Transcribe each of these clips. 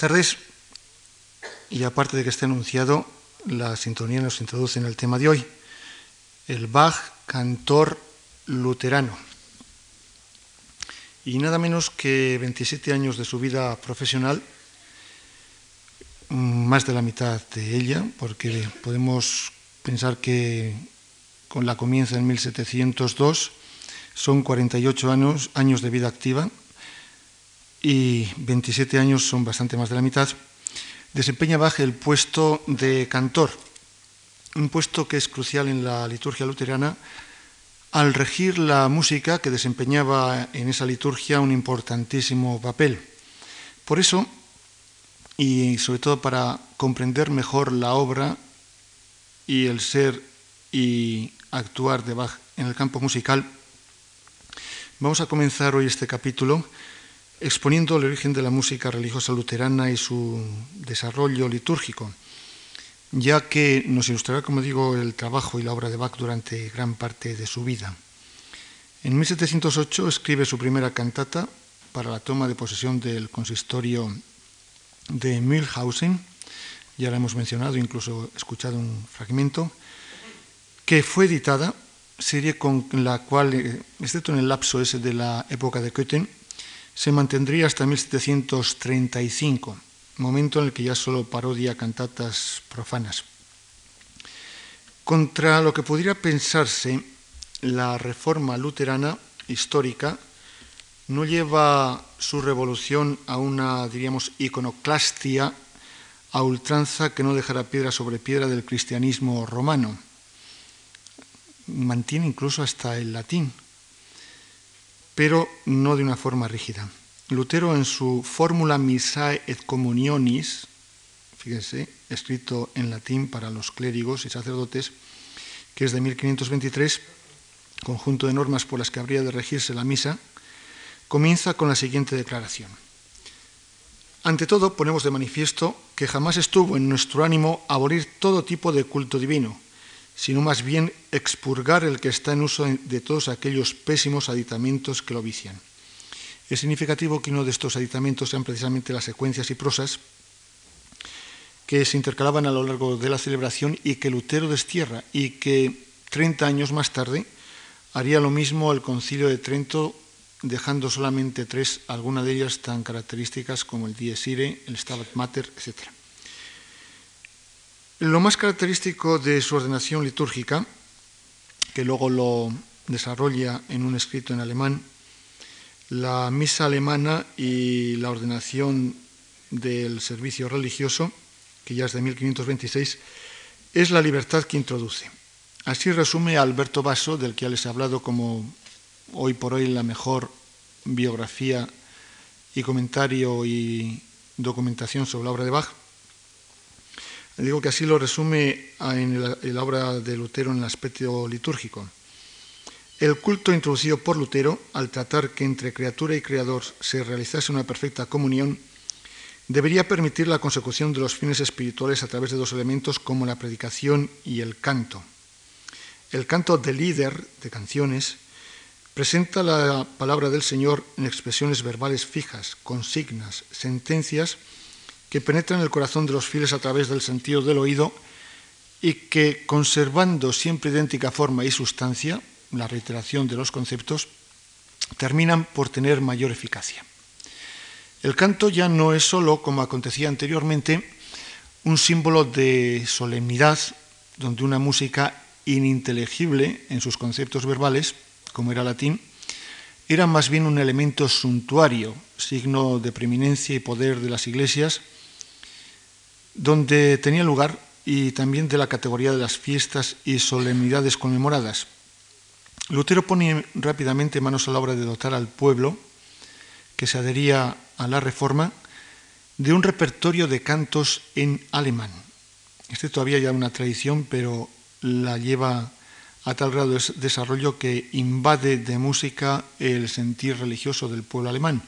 Tardes. Y aparte de que esté anunciado, la sintonía nos introduce en el tema de hoy, el Bach cantor luterano. Y nada menos que 27 años de su vida profesional, más de la mitad de ella, porque podemos pensar que con la comienza en 1702 son 48 años, años de vida activa y 27 años son bastante más de la mitad, desempeña Bach el puesto de cantor, un puesto que es crucial en la liturgia luterana al regir la música que desempeñaba en esa liturgia un importantísimo papel. Por eso, y sobre todo para comprender mejor la obra y el ser y actuar de Bach en el campo musical, vamos a comenzar hoy este capítulo exponiendo el origen de la música religiosa luterana y su desarrollo litúrgico, ya que nos ilustrará, como digo, el trabajo y la obra de Bach durante gran parte de su vida. En 1708 escribe su primera cantata para la toma de posesión del consistorio de Mühlhausen, ya la hemos mencionado, incluso escuchado un fragmento, que fue editada, serie con la cual, eh, excepto en el lapso ese de la época de Köthen, se mantendría hasta 1735, momento en el que ya solo parodia cantatas profanas. Contra lo que pudiera pensarse, la reforma luterana histórica no lleva su revolución a una, diríamos, iconoclastia a ultranza que no dejará piedra sobre piedra del cristianismo romano. Mantiene incluso hasta el latín, pero no de una forma rígida. Lutero en su Fórmula Missae et Communionis, fíjense, escrito en latín para los clérigos y sacerdotes, que es de 1523, conjunto de normas por las que habría de regirse la misa, comienza con la siguiente declaración. Ante todo, ponemos de manifiesto que jamás estuvo en nuestro ánimo abolir todo tipo de culto divino, sino más bien expurgar el que está en uso de todos aquellos pésimos aditamentos que lo vician. Es significativo que uno de estos aditamentos sean precisamente las secuencias y prosas que se intercalaban a lo largo de la celebración y que Lutero destierra y que 30 años más tarde haría lo mismo el concilio de Trento dejando solamente tres, algunas de ellas tan características como el Dies Irae, el Stabat Mater, etc. Lo más característico de su ordenación litúrgica, que luego lo desarrolla en un escrito en alemán, la misa alemana y la ordenación del servicio religioso, que ya es de 1526, es la libertad que introduce. Así resume Alberto Basso, del que ya les he hablado como hoy por hoy la mejor biografía y comentario y documentación sobre la obra de Bach, Digo que así lo resume en la, obra de Lutero en el aspecto litúrgico. El culto introducido por Lutero, al tratar que entre criatura y creador se realizase una perfecta comunión, debería permitir la consecución de los fines espirituales a través de dos elementos como la predicación y el canto. El canto de líder, de canciones, presenta la palabra del Señor en expresiones verbales fijas, consignas, sentencias, que penetra en el corazón de los fieles a través del sentido del oído y que, conservando siempre idéntica forma y sustancia, la reiteración de los conceptos, terminan por tener mayor eficacia. El canto ya no es solo, como acontecía anteriormente, un símbolo de solemnidad, donde una música ininteligible en sus conceptos verbales, como era latín, era más bien un elemento suntuario, signo de preeminencia y poder de las iglesias, donde tenía lugar y también de la categoría de las fiestas y solemnidades conmemoradas. Lutero pone rápidamente manos a la obra de dotar al pueblo, que se adhería a la reforma, de un repertorio de cantos en alemán. Este todavía ya una tradición, pero la lleva a tal grado de desarrollo que invade de música el sentir religioso del pueblo alemán.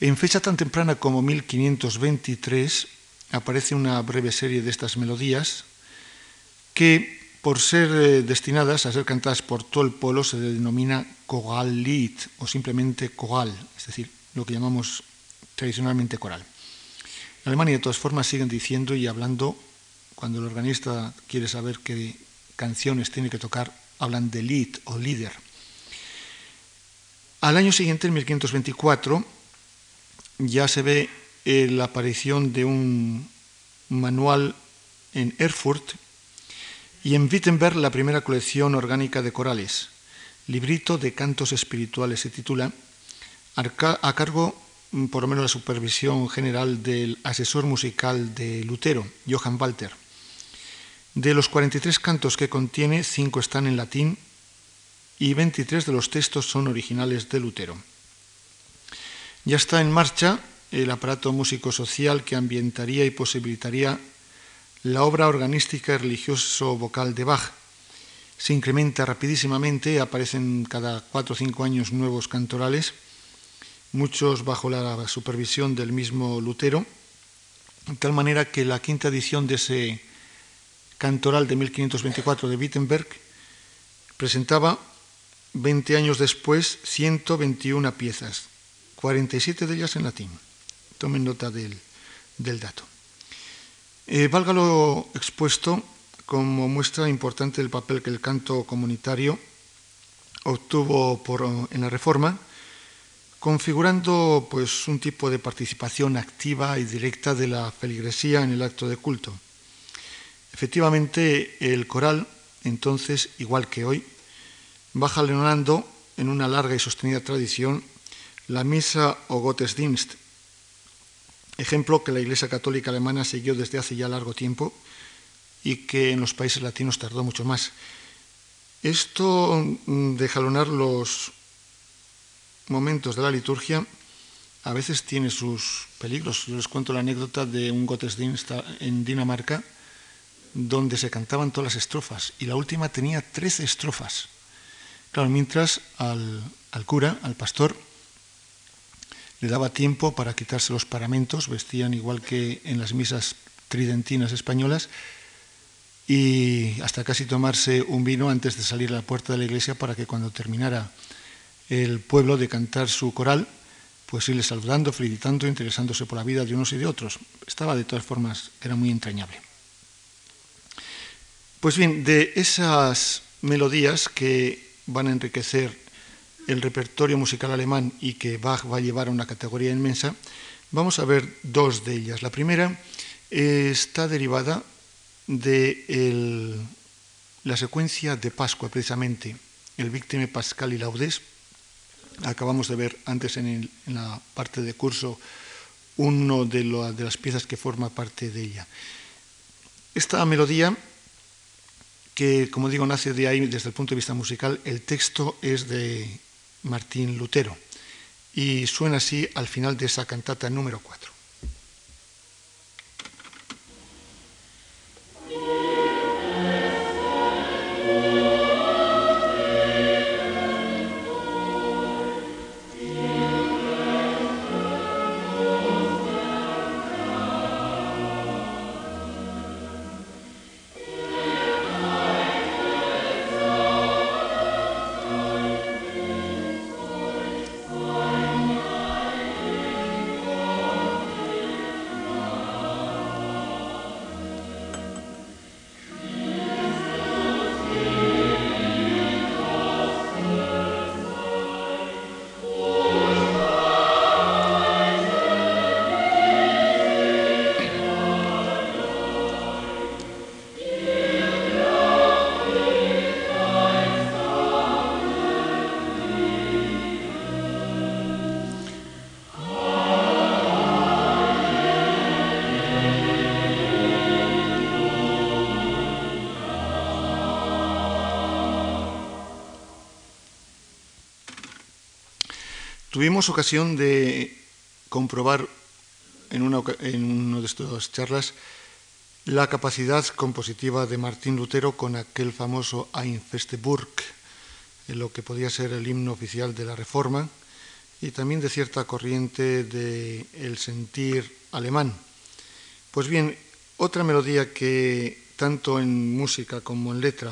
En fecha tan temprana como 1523, aparece una breve serie de estas melodías que, por ser eh, destinadas a ser cantadas por todo el pueblo, se denomina Choral-Lied o simplemente choral, es decir, lo que llamamos tradicionalmente coral. En Alemania, de todas formas, siguen diciendo y hablando, cuando el organista quiere saber qué canciones tiene que tocar, hablan de Lied o líder. Al año siguiente, en 1524, ya se ve eh, la aparición de un manual en Erfurt y en Wittenberg la primera colección orgánica de corales. Librito de cantos espirituales se titula, a cargo mm, por lo menos la supervisión general del asesor musical de Lutero, Johann Walter. De los 43 cantos que contiene, 5 están en latín y 23 de los textos son originales de Lutero. Ya está en marcha el aparato músico-social que ambientaría y posibilitaría la obra organística religioso-vocal de Bach. Se incrementa rapidísimamente, aparecen cada cuatro o cinco años nuevos cantorales, muchos bajo la supervisión del mismo Lutero, de tal manera que la quinta edición de ese cantoral de 1524 de Wittenberg presentaba 20 años después 121 piezas, 47 de ellas en latín. Tomen nota del, dato. Eh, valga lo expuesto como muestra importante del papel que el canto comunitario obtuvo en la Reforma, configurando pues, un tipo de participación activa y directa de la feligresía en el acto de culto. Efectivamente, el coral, entonces, igual que hoy, va jalonando en una larga y sostenida tradición la misa o Gottesdienst, ejemplo que la Iglesia Católica Alemana siguió desde hace ya largo tiempo y que en los países latinos tardó mucho más. Esto mm, de jalonar los momentos de la liturgia a veces tiene sus peligros. Yo les cuento la anécdota de un Gottesdienst en Dinamarca donde se cantaban todas las estrofas y la última tenía 13 estrofas. Claro, mientras al, al cura, al pastor, le daba tiempo para quitarse los paramentos, vestían igual que en las misas tridentinas españolas, y hasta casi tomarse un vino antes de salir a la puerta de la iglesia para que cuando terminara el pueblo de cantar su coral, pues irle saludando, felicitando, interesándose por la vida de unos y de otros. Estaba de todas formas, era muy entrañable. Pues bien, de esas melodías que van a enriquecer el repertorio musical alemán y que Bach va a llevar a una categoría inmensa, vamos a ver dos de ellas. La primera está derivada de la secuencia de Pascua, precisamente, el Víctime Pascal y Laudes. Acabamos de ver antes en, la parte de curso de, de las piezas que forma parte de ella. Esta melodía que, como digo, nace de ahí desde el punto de vista musical, el texto es de Martín Lutero. Y suena así al final de esa cantata número 4. Tuvimos ocasión de comprobar en una, de estas charlas la capacidad compositiva de Martín Lutero con aquel famoso Ein Burg, en lo que podía ser el himno oficial de la Reforma, y también de cierta corriente del sentir alemán. Pues bien, otra melodía que tanto en música como en letra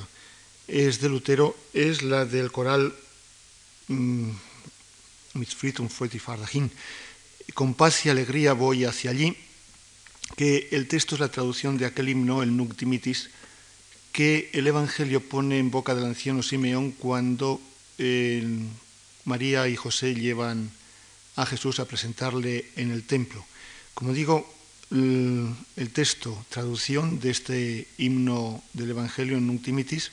es de Lutero es la del coral mm, mit Con paz y alegría voy hacia allí, que el texto es la traducción de aquel himno, el Nunc Dimittis, que el Evangelio pone en boca del anciano Simeón cuando eh, María y José llevan a Jesús a presentarle en el templo. Como digo, el, texto, traducción de este himno del Evangelio en Nunc Dimittis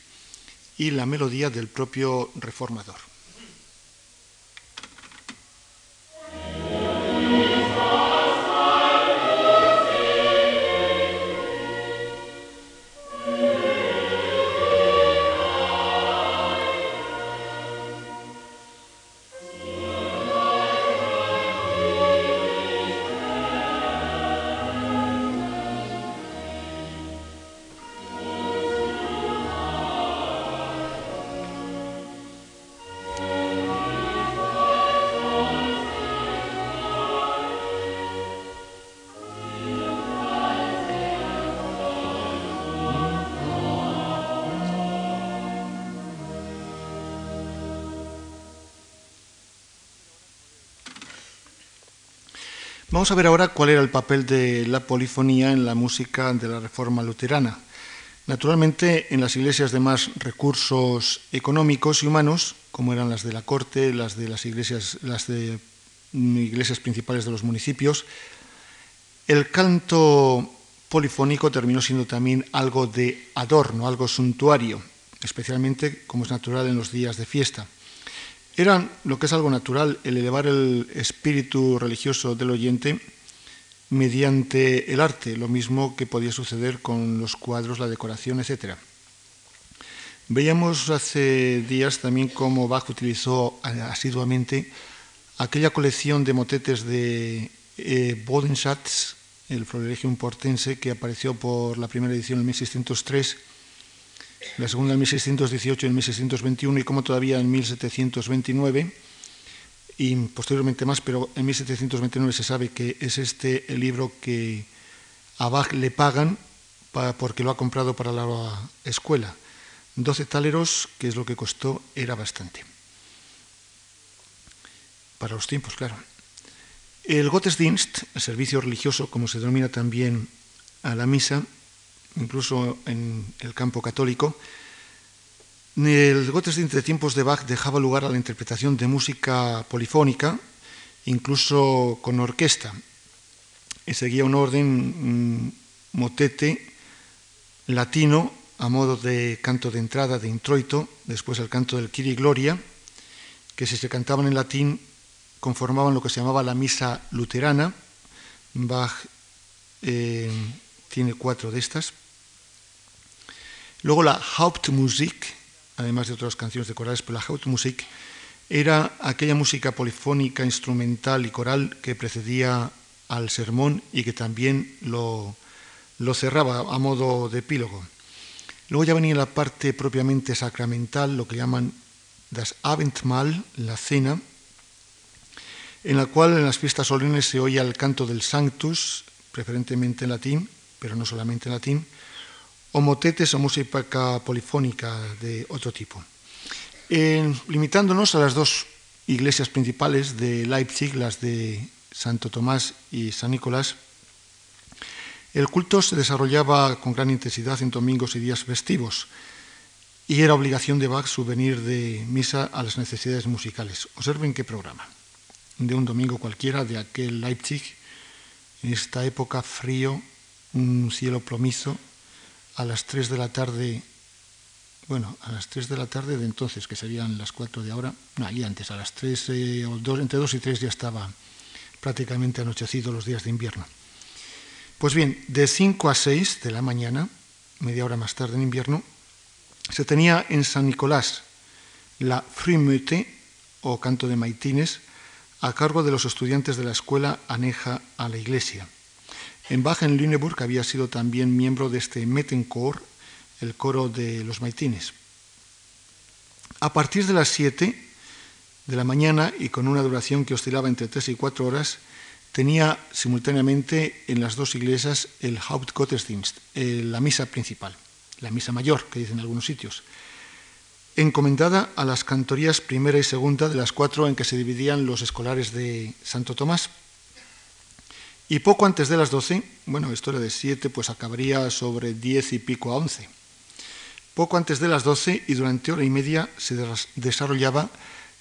y la melodía del propio reformador. Vamos a ver ahora cuál era el papel de la polifonía en la música de la Reforma Luterana. Naturalmente, en las iglesias de más recursos económicos y humanos, como eran las de la corte, las de las iglesias, las de iglesias principales de los municipios, el canto polifónico terminó siendo también algo de adorno, algo suntuario, especialmente como es natural en los días de fiesta. Era lo que es algo natural, el elevar el espíritu religioso del oyente mediante el arte, lo mismo que podía suceder con los cuadros, la decoración, etc. Veíamos hace días también cómo Bach utilizó asiduamente aquella colección de motetes de eh, el Florilegium Portense, que apareció por la primera edición en 1603 la segunda en 1618 y en 1621 y como todavía en 1729 y posteriormente más, pero en 1729 se sabe que es este el libro que a Bach le pagan porque lo ha comprado para la escuela. 12 taleros, que es lo que costó, era bastante. Para los tiempos, claro. El Gottesdienst, el servicio religioso, como se denomina también a la misa, incluso en el campo católico, el Gottesdienst de tiempos de Bach dejaba lugar a la interpretación de música polifónica, incluso con orquesta. Y seguía un orden motete latino a modo de canto de entrada, de introito, después el canto del Kiri Gloria, que si se cantaban en latín conformaban lo que se llamaba la misa luterana. Bach eh, tiene cuatro de estas. Luego la Hauptmusik, además de otras canciones de corales, pero la Hauptmusik era aquella música polifónica, instrumental y coral que precedía al sermón y que también lo, cerraba a modo de epílogo. Luego ya venía la parte propiamente sacramental, lo que llaman das Abendmahl, la cena, en la cual en las fiestas solemnes se oía el canto del Sanctus, preferentemente en latín, pero no solamente en latín, o motetes o música polifónica de otro tipo. limitándonos a las dos iglesias principales de Leipzig, las de Santo Tomás y San Nicolás, el culto se desarrollaba con gran intensidad en domingos y días festivos y era obligación de Bach subvenir de misa a las necesidades musicales. Observen qué programa. De un domingo cualquiera de aquel Leipzig, en esta época frío, un cielo plomizo, a las 3 de la tarde, bueno, a las 3 de la tarde de entonces, que serían las 4 de ahora, no, y antes, a las 3, eh, o entre 2 y 3 ya estaba prácticamente anochecido los días de invierno. Pues bien, de 5 a 6 de la mañana, media hora más tarde en invierno, se tenía en San Nicolás la Frühmütte, o canto de maitines, a cargo de los estudiantes de la escuela aneja a la iglesia. En Bach en Lüneburg había sido también miembro de este Mettenchor, el coro de los maitines. A partir de las 7 de la mañana y con una duración que oscilaba entre 3 y 4 horas, tenía simultáneamente en las dos iglesias el Hauptgottesdienst, eh, la misa principal, la misa mayor, que dicen algunos sitios, encomendada a las cantorías primera y segunda de las cuatro en que se dividían los escolares de Santo Tomás Y poco antes de las 12, bueno, esto era de 7, pues acabaría sobre 10 y pico a 11. Poco antes de las 12 y durante hora y media se desarrollaba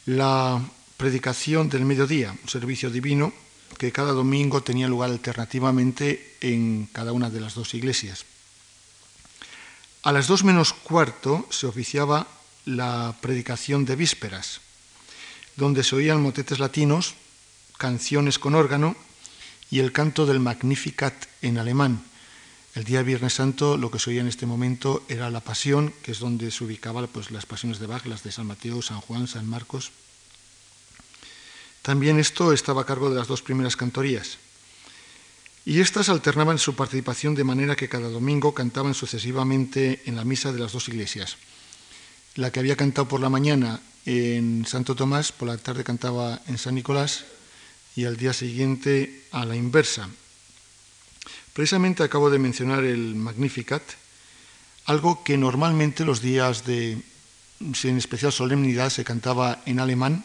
la predicación del mediodía, un servicio divino que cada domingo tenía lugar alternativamente en cada una de las dos iglesias. A las dos menos cuarto se oficiaba la predicación de vísperas, donde se oían motetes latinos, canciones con órgano y el canto del Magnificat en alemán. El día Viernes Santo lo que se oía en este momento era la Pasión, que es donde se ubicaban pues, las pasiones de Bach, las de San Mateo, San Juan, San Marcos. También esto estaba a cargo de las dos primeras cantorías. Y estas alternaban su participación de manera que cada domingo cantaban sucesivamente en la misa de las dos iglesias. La que había cantado por la mañana en Santo Tomás, por la tarde cantaba en San Nicolás y al día siguiente a la inversa. Precisamente acabo de mencionar el Magnificat, algo que normalmente los días de, sin especial solemnidad, se cantaba en alemán,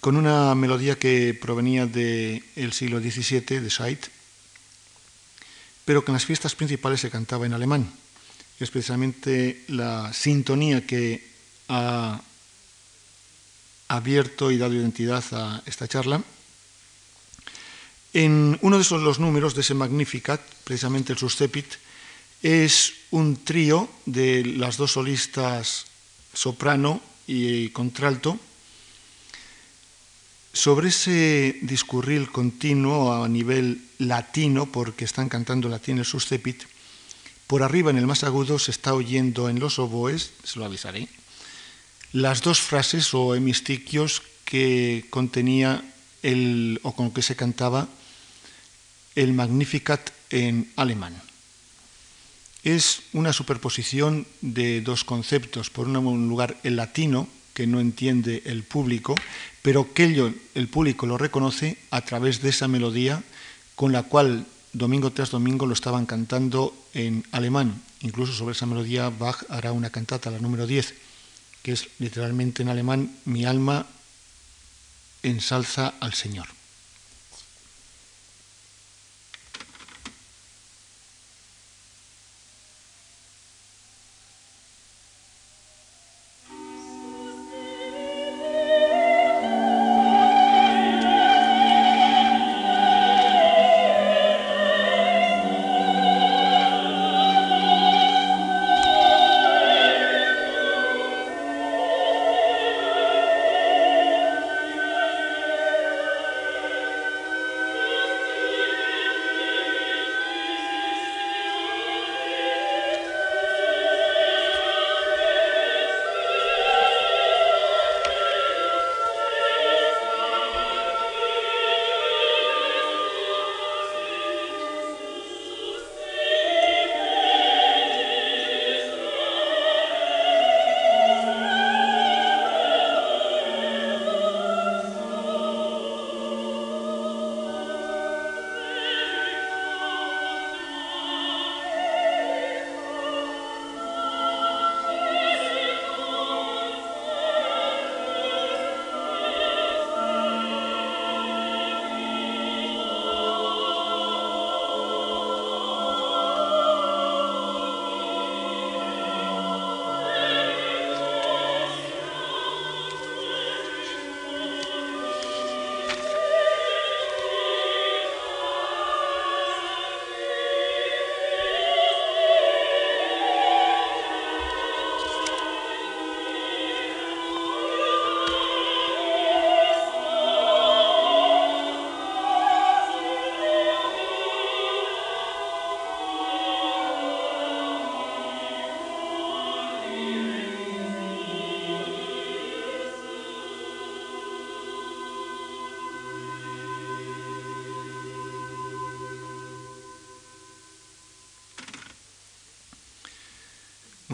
con una melodía que provenía del siglo XVII, de Scheidt, pero que en las fiestas principales se cantaba en alemán. Es precisamente la sintonía que ha abierto y dado identidad a esta charla. En uno de esos los números de ese Magnificat, precisamente el Suscepit, es un trío de las dos solistas soprano y contralto, sobre ese discurrir continuo a nivel latino, porque están cantando latín el suscepit, por arriba en el más agudo se está oyendo en los oboes, se lo avisaré, las dos frases o hemistiquios que contenía el, o con que se cantaba el Magnificat en alemán. Es una superposición de dos conceptos. Por un lugar, el latino, que no entiende el público, pero que el público lo reconoce a través de esa melodía con la cual domingo tras domingo lo estaban cantando en alemán. Incluso sobre esa melodía Bach hará una cantata, la número 10, que es literalmente en alemán, mi alma ensalza al Señor.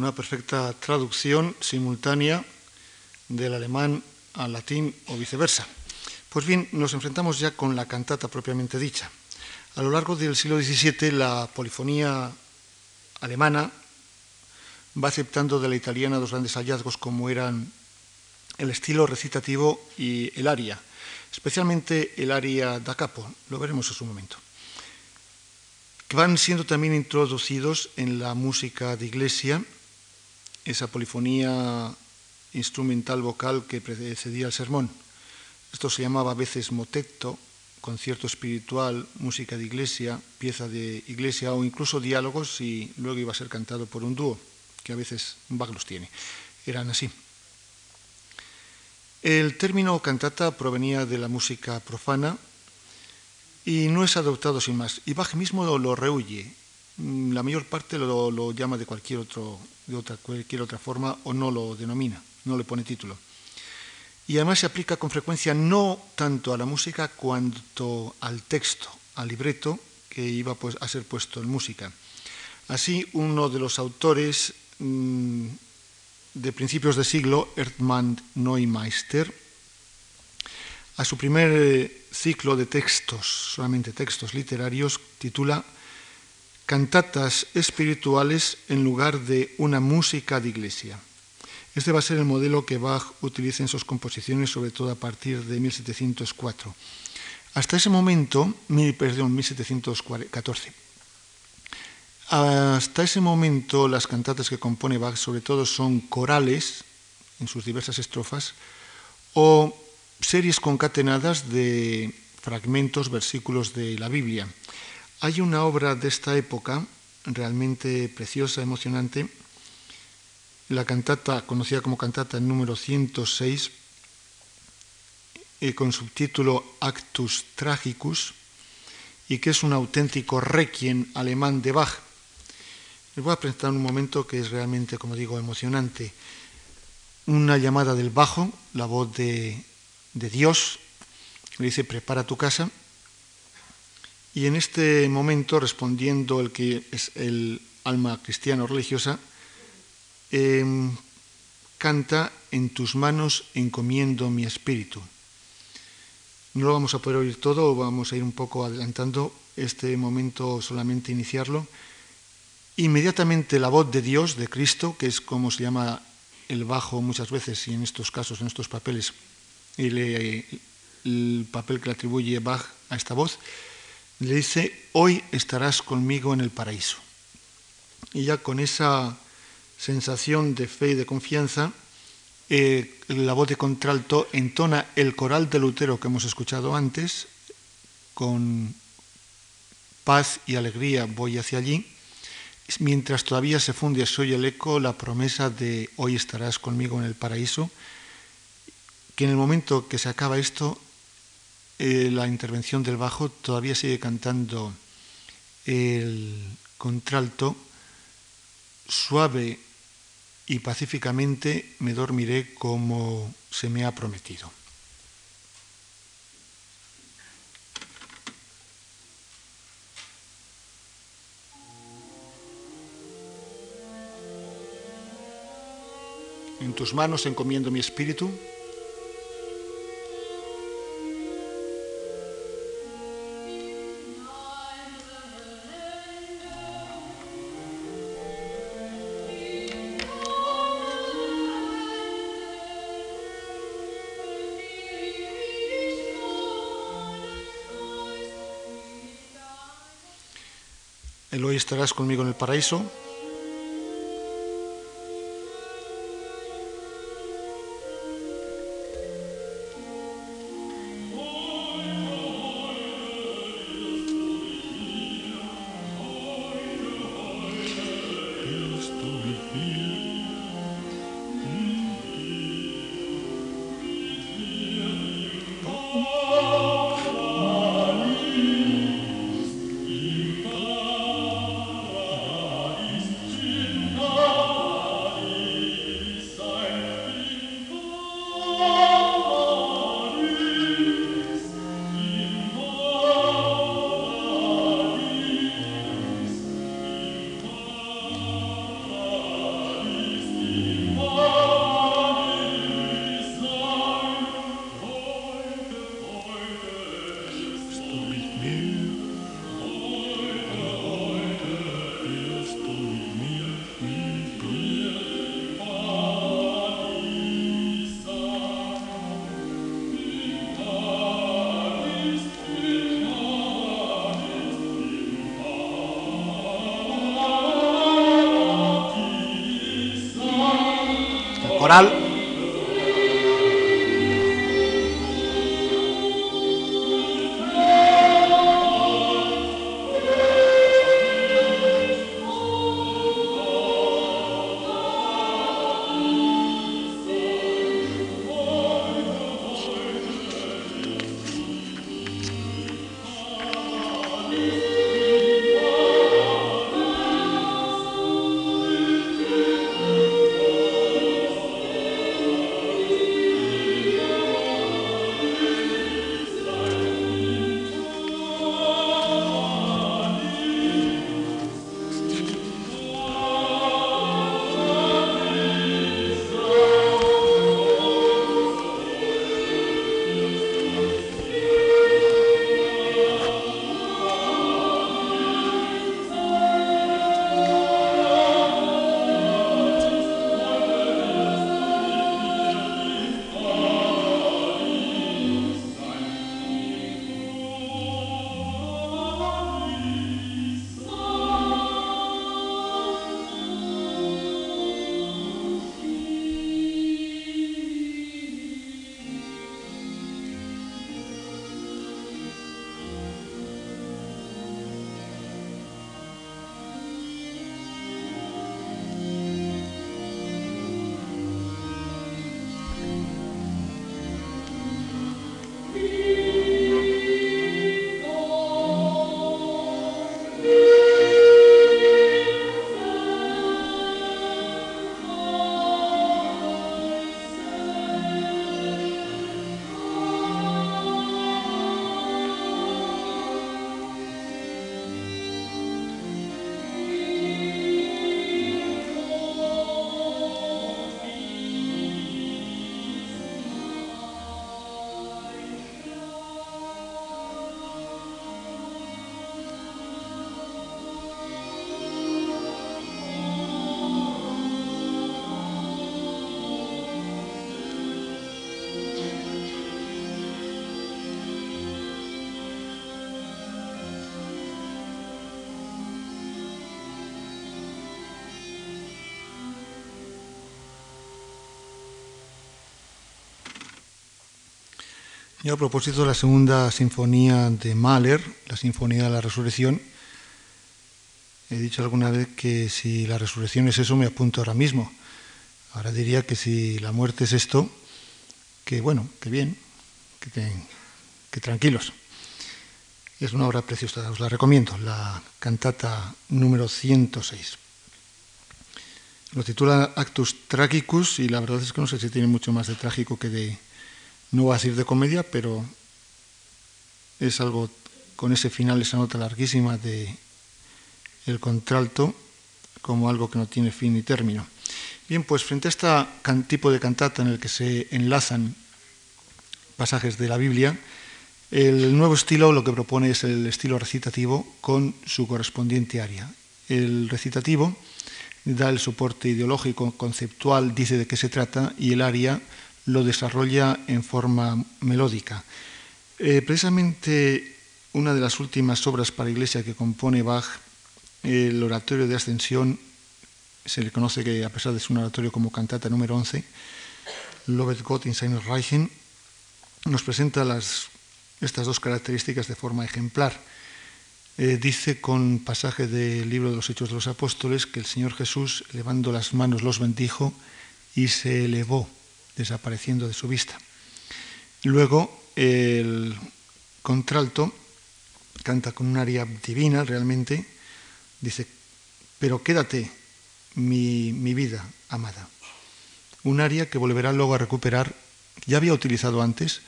Una perfecta traducción simultánea del alemán al latín o viceversa. Pues bien, nos enfrentamos ya con la cantata propiamente dicha. A lo largo del siglo XVII la polifonía alemana va aceptando de la italiana dos grandes hallazgos como eran el estilo recitativo y el aria. especialmente el aria da capo, lo veremos en su momento, que van siendo también introducidos en la música de iglesia, esa polifonía instrumental vocal que precedía el sermón. Esto se llamaba a veces motetto, concierto espiritual, música de iglesia, pieza de iglesia o incluso diálogos y luego iba a ser cantado por un dúo, que a veces Bach los tiene. Eran así. El término cantata provenía de la música profana y no es adoptado sin más. Y Bach mismo lo, rehuye. La mayor parte lo, lo llama de cualquier, otro, de otra, cualquier otra forma o no lo denomina no le pone título. Y además se aplica con frecuencia no tanto a la música cuanto al texto, al libreto que iba pues, a ser puesto en música. Así, uno de los autores mm, de principios de siglo, Erdmann Neumeister, a su primer eh, ciclo de textos, solamente textos literarios, titula Cantatas espirituales en lugar de una música de iglesia. Este va a ser el modelo que Bach utiliza en sus composiciones, sobre todo a partir de 1704. Hasta ese momento, perdón, 1714. Hasta ese momento, las cantatas que compone Bach sobre todo son corales, en sus diversas estrofas, o series concatenadas de fragmentos, versículos de la Biblia. Hay una obra de esta época, realmente preciosa, emocionante, la cantata, conocida como cantata número 106, eh, con subtítulo Actus Tragicus, y que es un auténtico requiem alemán de Bach. Les voy a presentar un momento que es realmente, como digo, emocionante. Una llamada del bajo, la voz de, de Dios, le dice, prepara tu casa. Y en este momento, respondiendo el que es el alma cristiana o religiosa, Em, canta, en tus manos encomiendo mi espíritu. No lo vamos a poder oír todo, vamos a ir un poco adelantando este momento, solamente iniciarlo. Inmediatamente la voz de Dios, de Cristo, que es como se llama el bajo muchas veces y en estos casos, en estos papeles, el, el papel que le atribuye Bach a esta voz, le dice, hoy estarás conmigo en el paraíso. Y ya con esa sensación de fe y de confianza, eh, la voz de contralto entona el coral de Lutero que hemos escuchado antes, con paz y alegría voy hacia allí, mientras todavía se funde soy el eco la promesa de hoy estarás conmigo en el paraíso, que en el momento que se acaba esto, eh, la intervención del bajo todavía sigue cantando el contralto suave y pacíficamente me dormiré como se me ha prometido. En tus manos encomiendo mi espíritu. Hoy estarás conmigo en el paraíso. Yo a propósito de la segunda sinfonía de Mahler, la Sinfonía de la Resurrección, he dicho alguna vez que si la resurrección es eso, me apunto ahora mismo. Ahora diría que si la muerte es esto, que bueno, que bien, que, tranquilos. Es una obra preciosa, os la recomiendo, la cantata número 106. Lo titula Actus Tragicus y la verdad es que no sé si tiene mucho más de trágico que de, no va a decir de comedia, pero es algo con ese final, esa nota larguísima de el contralto, como algo que no tiene fin ni término. Bien, pues frente a este tipo de cantata en el que se enlazan pasajes de la Biblia, el nuevo estilo lo que propone es el estilo recitativo con su correspondiente aria. El recitativo da el soporte ideológico, conceptual, dice de qué se trata, y el aria lo desarrolla en forma melódica. Eh, precisamente una de las últimas obras para iglesia que compone Bach, el Oratorio de Ascensión, se le conoce que a pesar de ser un oratorio como cantata número 11, Lobet Gott in seinem Reichen, nos presenta estas dos características de forma ejemplar. Eh, dice con pasaje del libro de los Hechos de los Apóstoles que el Señor Jesús, elevando las manos, los bendijo y se elevó desapareciendo de su vista. Luego el contralto canta con un aria divina realmente, dice, pero quédate mi, mi vida amada. Un aria que volverá luego a recuperar, ya había utilizado antes,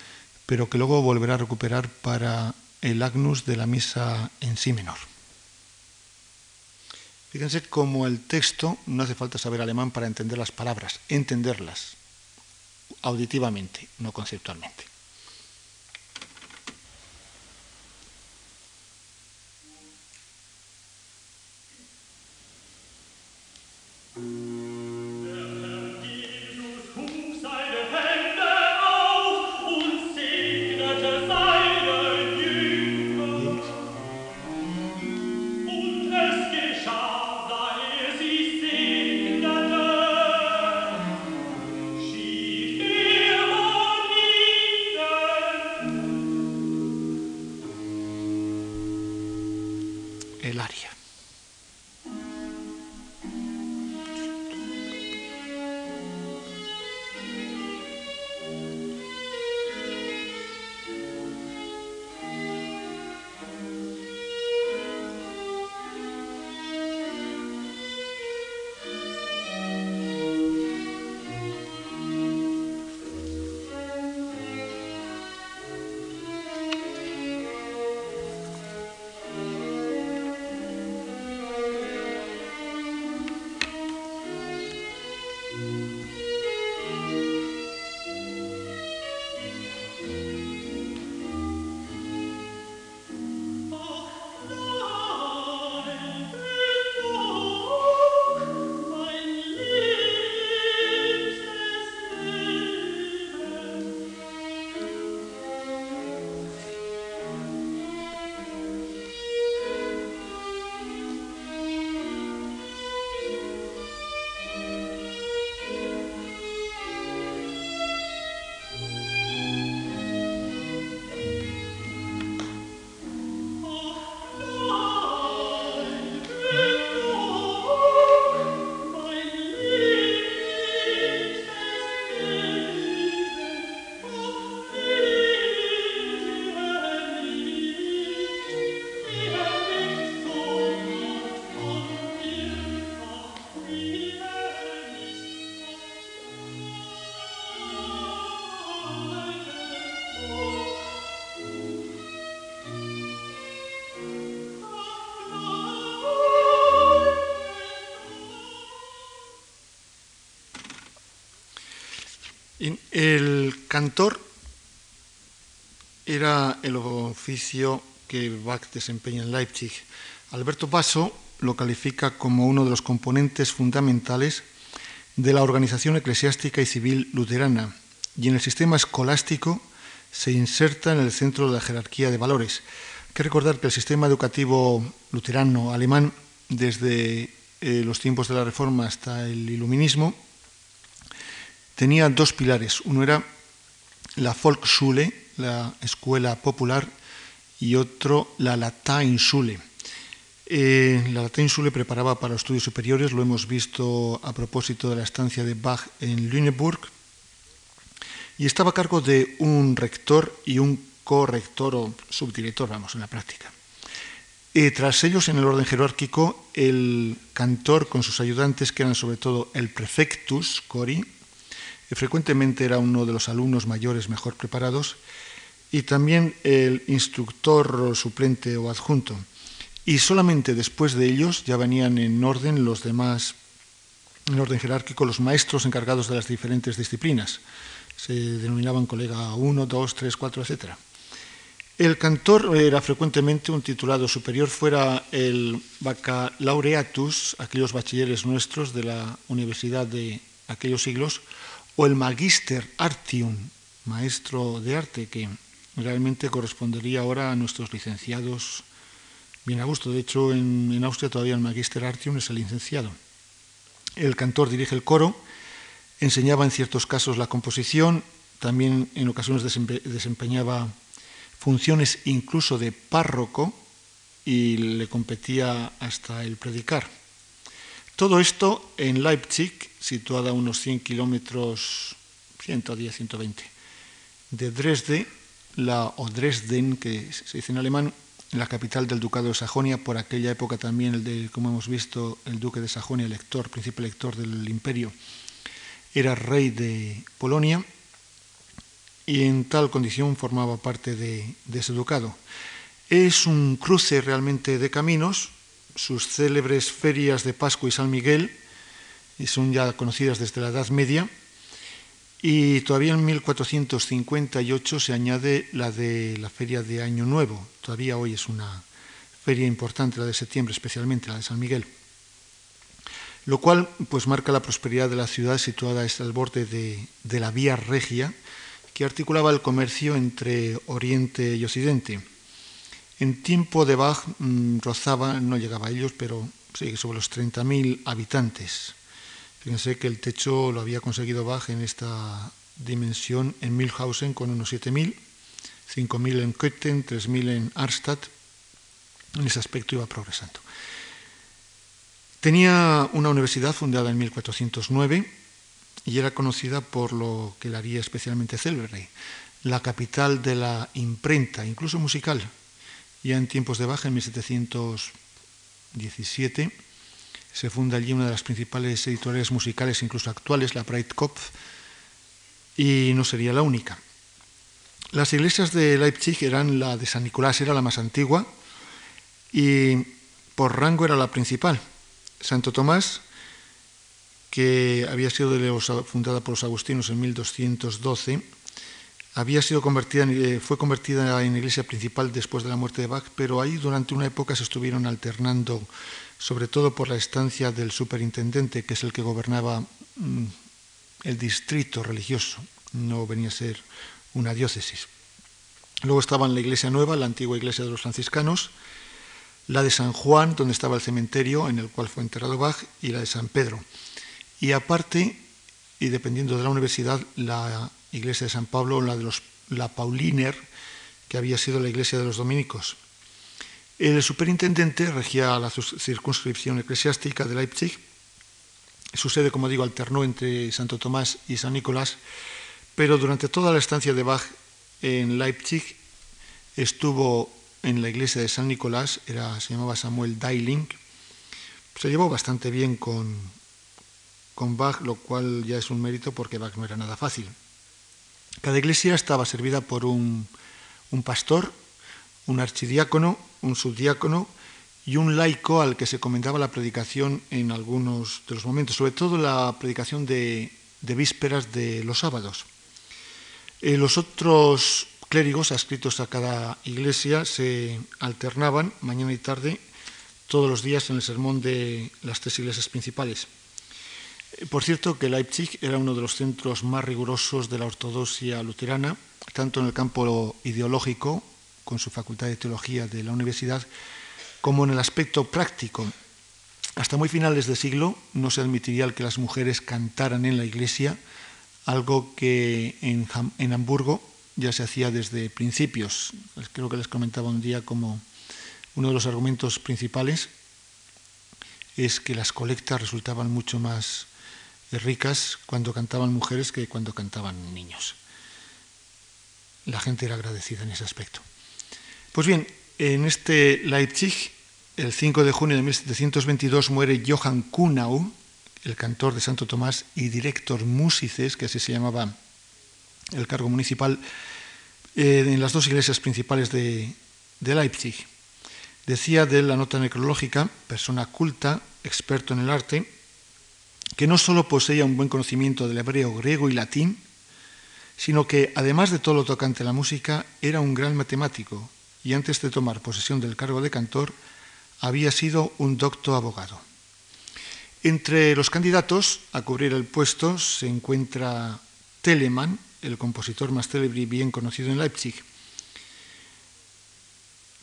pero que luego volverá a recuperar para el agnus de la misa en sí menor. Fíjense cómo el texto, no hace falta saber alemán para entender las palabras, entenderlas auditivamente, no conceptualmente. El cantor era el oficio que Bach desempeña en Leipzig. Alberto Basso lo califica como uno de los componentes fundamentales de la organización eclesiástica y civil luterana y en el sistema escolástico se inserta en el centro de la jerarquía de valores. Hay que recordar que el sistema educativo luterano alemán, desde eh, los tiempos de la Reforma hasta el Iluminismo, tenía dos pilares. Uno era la Volksschule, la escuela popular, y otro la Lateinschule. Eh, la Lateinschule preparaba para estudios superiores, lo hemos visto a propósito de la estancia de Bach en Lüneburg, y estaba a cargo de un rector y un corrector o subdirector, vamos, en la práctica. Eh, tras ellos, en el orden jerárquico, el cantor con sus ayudantes, que eran sobre todo el prefectus cori, frecuentemente era uno de los alumnos mayores mejor preparados, y también el instructor suplente o adjunto. Y solamente después de ellos ya venían en orden los demás, en orden jerárquico, los maestros encargados de las diferentes disciplinas. Se denominaban colega 1, 2, 3, 4, etc. El cantor era frecuentemente un titulado superior, fuera el baccalaureatus, aquellos bachilleres nuestros de la universidad de aquellos siglos, o el Magister Artium, maestro de arte, que realmente correspondería ahora a nuestros licenciados bien a gusto. De hecho, en, Austria todavía el Magister Artium es el licenciado. El cantor dirige el coro, enseñaba en ciertos casos la composición, también en ocasiones desempeñaba funciones incluso de párroco y le competía hasta el predicar. Todo esto en Leipzig, situada a unos 100 kilómetros, 110, 120, de Dresde, la, o Dresden, que se dice en alemán, la capital del Ducado de Sajonia, por aquella época también, el de, como hemos visto, el duque de Sajonia, elector, príncipe elector del imperio, era rey de Polonia y en tal condición formaba parte de ese ducado. Es un cruce realmente de caminos, sus célebres ferias de Pascua y San Miguel, y son ya conocidas desde la Edad Media, y todavía en 1458 se añade la de la feria de Año Nuevo, todavía hoy es una feria importante, la de septiembre especialmente, la de San Miguel, lo cual pues marca la prosperidad de la ciudad situada al borde de, de la vía regia, que articulaba el comercio entre Oriente y Occidente. En tiempo de Bach mm, rozaba, no llegaba a ellos, pero sí, sobre los 30.000 habitantes. Fíjense que el techo lo había conseguido Bach en esta dimensión en Milhausen con unos 7.000, 5.000 en Köthen, 3.000 en Arstadt En ese aspecto iba progresando. Tenía una universidad fundada en 1409 y era conocida por lo que la haría especialmente célebre, la capital de la imprenta, incluso musical. Ya en tiempos de Baja, en 1717, se funda allí una de las principales editoriales musicales, incluso actuales, la Breitkopf, y no sería la única. Las iglesias de Leipzig eran la de San Nicolás, era la más antigua, y por rango era la principal. Santo Tomás, que había sido fundada por los agustinos en 1212, había sido convertida, eh, fue convertida en iglesia principal después de la muerte de Bach, pero ahí durante una época se estuvieron alternando sobre todo por la estancia del superintendente, que es el que gobernaba mm, el distrito religioso, no venía a ser una diócesis. Luego estaban la iglesia nueva, la antigua iglesia de los franciscanos, la de San Juan, donde estaba el cementerio en el cual fue enterrado Bach, y la de San Pedro. Y aparte, y dependiendo de la universidad, la iglesia de San Pablo, la de los, la Pauliner, que había sido la iglesia de los dominicos. El superintendente regía la circunscripción eclesiástica de Leipzig. Su sede, como digo, alternó entre Santo Tomás y San Nicolás, pero durante toda la estancia de Bach en Leipzig estuvo en la iglesia de San Nicolás, era, se llamaba Samuel Dailing. Se llevó bastante bien con, con Bach, lo cual ya es un mérito porque Bach no era nada fácil. Cada iglesia estaba servida por un, un pastor, un archidiácono, un subdiácono y un laico al que se comentaba la predicación en algunos de los momentos, sobre todo la predicación de, vísperas de los sábados. Eh, los otros clérigos adscritos a cada iglesia se alternaban mañana y tarde todos los días en el sermón de las tres iglesias principales. Eh, por cierto que Leipzig era uno de los centros más rigurosos de la ortodoxia luterana, tanto en el campo ideológico con su facultad de teología de la universidad, como en el aspecto práctico. Hasta muy finales de siglo no se admitiría que las mujeres cantaran en la iglesia, algo que en, en Hamburgo ya se hacía desde principios. Creo que les comentaba un día como uno de los argumentos principales es que las colectas resultaban mucho más ricas cuando cantaban mujeres que cuando cantaban niños. La gente era agradecida en ese aspecto. Pues bien, en este Leipzig, el 5 de junio de 1722, muere Johann Kunau, el cantor de Santo Tomás y director músices, que así se llamaba el cargo municipal, eh, en las dos iglesias principales de, de Leipzig. Decía de la nota necrológica, persona culta, experto en el arte, que no solo poseía un buen conocimiento del hebreo, griego y latín, sino que, además de todo lo tocante a la música, era un gran matemático, y antes de tomar posesión del cargo de cantor había sido un docto abogado. Entre los candidatos a cubrir el puesto se encuentra Telemann, el compositor más célebre y bien conocido en Leipzig.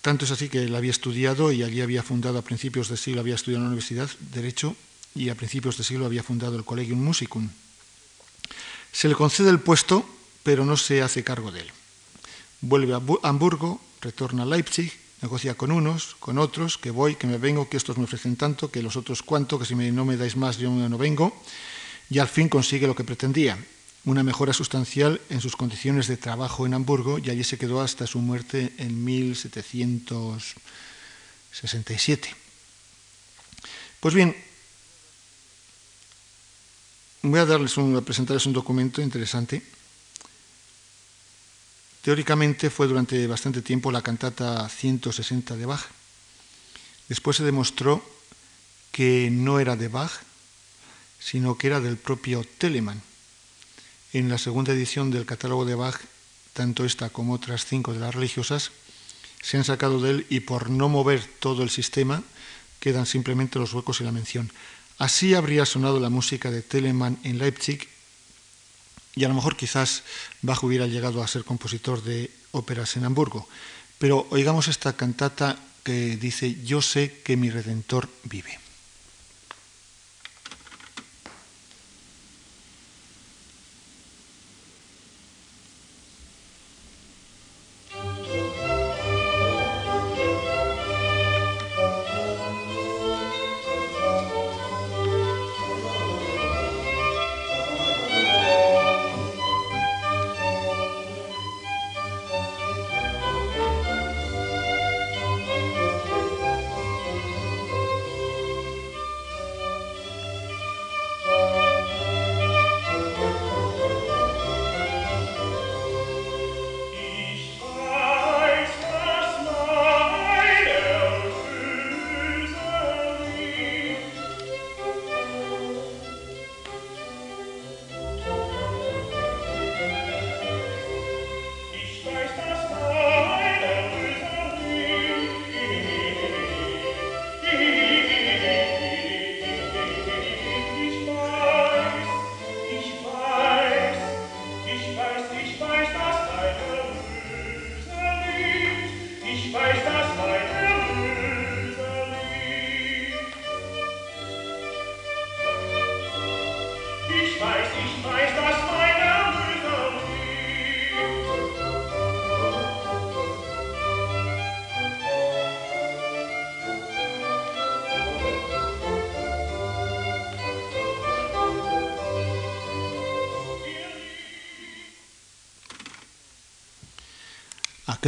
Tanto es así que él había estudiado y allí había fundado a principios de siglo, había estudiado en la universidad Derecho y a principios de siglo había fundado el Collegium Musicum. Se le concede el puesto, pero no se hace cargo de él. Vuelve a Hamburgo, retorna a Leipzig, negocia con unos, con otros, que voy, que me vengo, que estos me ofrecen tanto, que los otros cuánto, que si no me dais más yo no vengo, y al fin consigue lo que pretendía, una mejora sustancial en sus condiciones de trabajo en Hamburgo, y allí se quedó hasta su muerte en 1767. Pues bien, voy a, darles a presentarles un documento interesante Teóricamente fue durante bastante tiempo la cantata 160 de Bach. Después se demostró que no era de Bach, sino que era del propio Telemann. En la segunda edición del catálogo de Bach, tanto esta como otras cinco de las religiosas se han sacado de él y por no mover todo el sistema quedan simplemente los huecos y la mención. Así habría sonado la música de Telemann en Leipzig y a lo mejor quizás Bach hubiera llegado a ser compositor de óperas en Hamburgo. Pero oigamos esta cantata que dice, yo sé que mi redentor vive.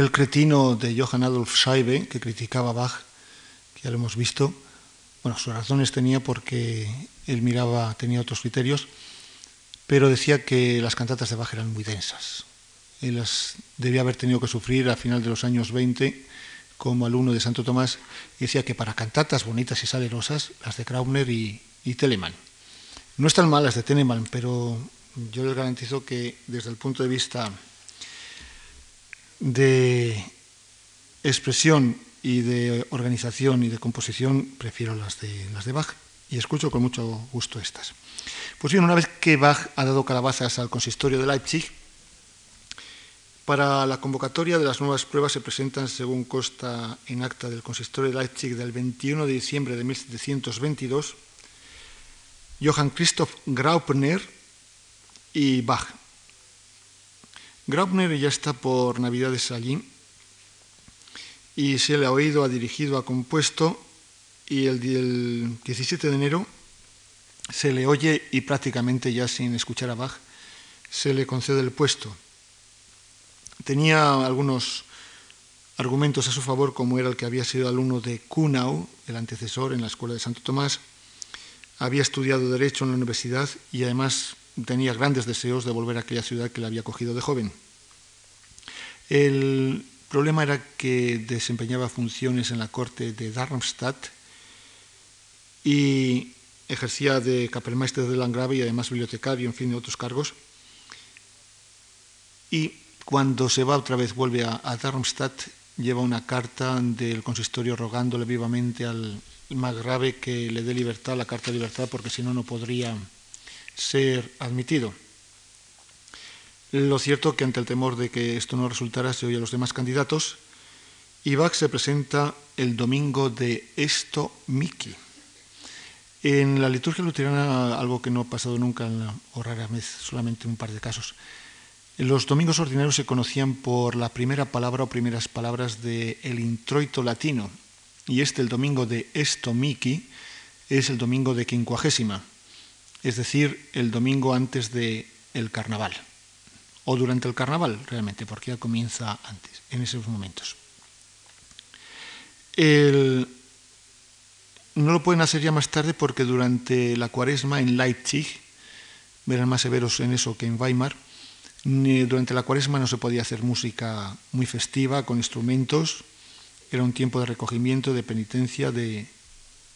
Aquel cretino de Johann Adolf Scheibe que criticaba Bach, que ya lo hemos visto, bueno, sus razones tenía porque él miraba, tenía otros criterios, pero decía que las cantatas de Bach eran muy densas. Él las debía haber tenido que sufrir a final de los años 20 como alumno de Santo Tomás decía que para cantatas bonitas y salerosas, las de Kraupner y, y Telemann. No están malas de Telemann, pero yo les garantizo que desde el punto de vista de expresión y de organización y de composición, prefiero las de, las de Bach y escucho con mucho gusto estas. Pues bien, una vez que Bach ha dado calabazas al consistorio de Leipzig, para la convocatoria de las nuevas pruebas se presentan, según consta en acta del consistorio de Leipzig del 21 de diciembre de 1722, Johann Christoph Graupner y Bach. Graupner ya está por Navidades allí y se le ha oído, ha dirigido, ha compuesto y el, el 17 de enero se le oye y prácticamente ya sin escuchar a Bach se le concede el puesto. Tenía algunos argumentos a su favor, como era el que había sido alumno de Kunau, el antecesor en la escuela de Santo Tomás, había estudiado Derecho en la universidad y además tenía grandes deseos de volver a aquella ciudad que le había cogido de joven. El problema era que desempeñaba funciones en la corte de Darmstadt y ejercía de Kapellmeister de Landgrave y además bibliotecario, en fin, de otros cargos. Y cuando se va otra vez, vuelve a, a Darmstadt, lleva una carta del consistorio rogándole vivamente al más grave que le dé libertad, la carta de libertad, porque si no, no podría ser admitido. Lo cierto que ante el temor de que esto no resultara, se oye a los demás candidatos y Bach se presenta el domingo de Esto Miki. En la liturgia luterana, algo que no ha pasado nunca, o rara vez, solamente un par de casos, los domingos ordinarios se conocían por la primera palabra o primeras palabras del el introito latino, y este, el domingo de Esto Miki, es el domingo de quincuagésima, es decir, el domingo antes del el carnaval, o durante el carnaval realmente, porque ya comienza antes, en esos momentos. No lo pueden hacer ya más tarde porque durante la cuaresma en Leipzig, verán más severos en eso que en Weimar, durante la cuaresma no se podía hacer música muy festiva, con instrumentos, era un tiempo de recogimiento, de penitencia, de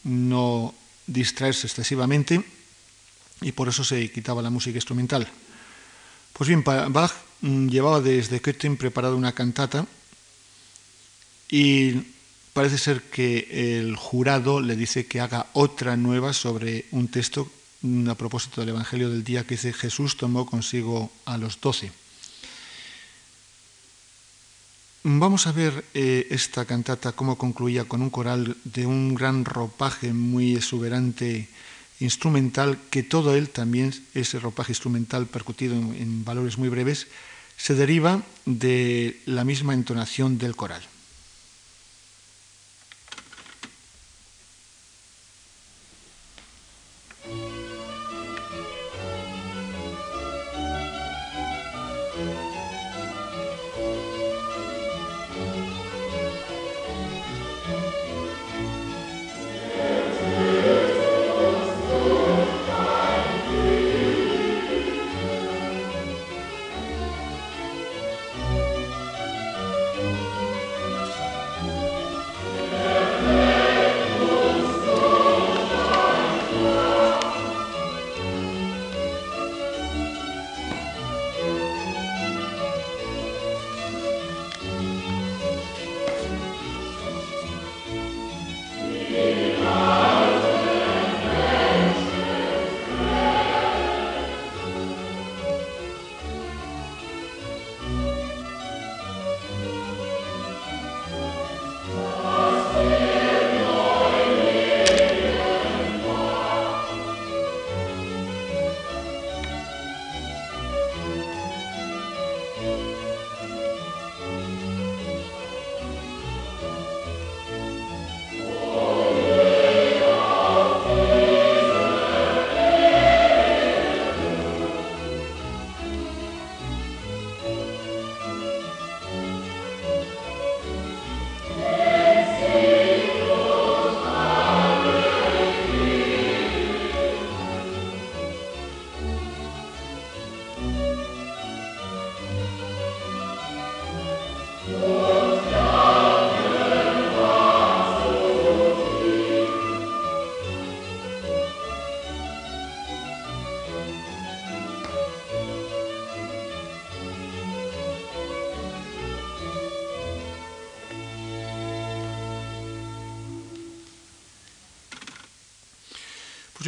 no distraerse excesivamente y por eso se quitaba la música instrumental. Pues bien, Bach mm, llevaba desde Köthen preparada una cantata y parece ser que el jurado le dice que haga otra nueva sobre un texto a propósito del Evangelio del día que dice Jesús tomó consigo a los doce. Vamos a ver eh, esta cantata cómo concluía con un coral de un gran ropaje muy exuberante instrumental, que todo él también, ese ropaje instrumental percutido en, en valores muy breves, se deriva de la misma entonación del coral.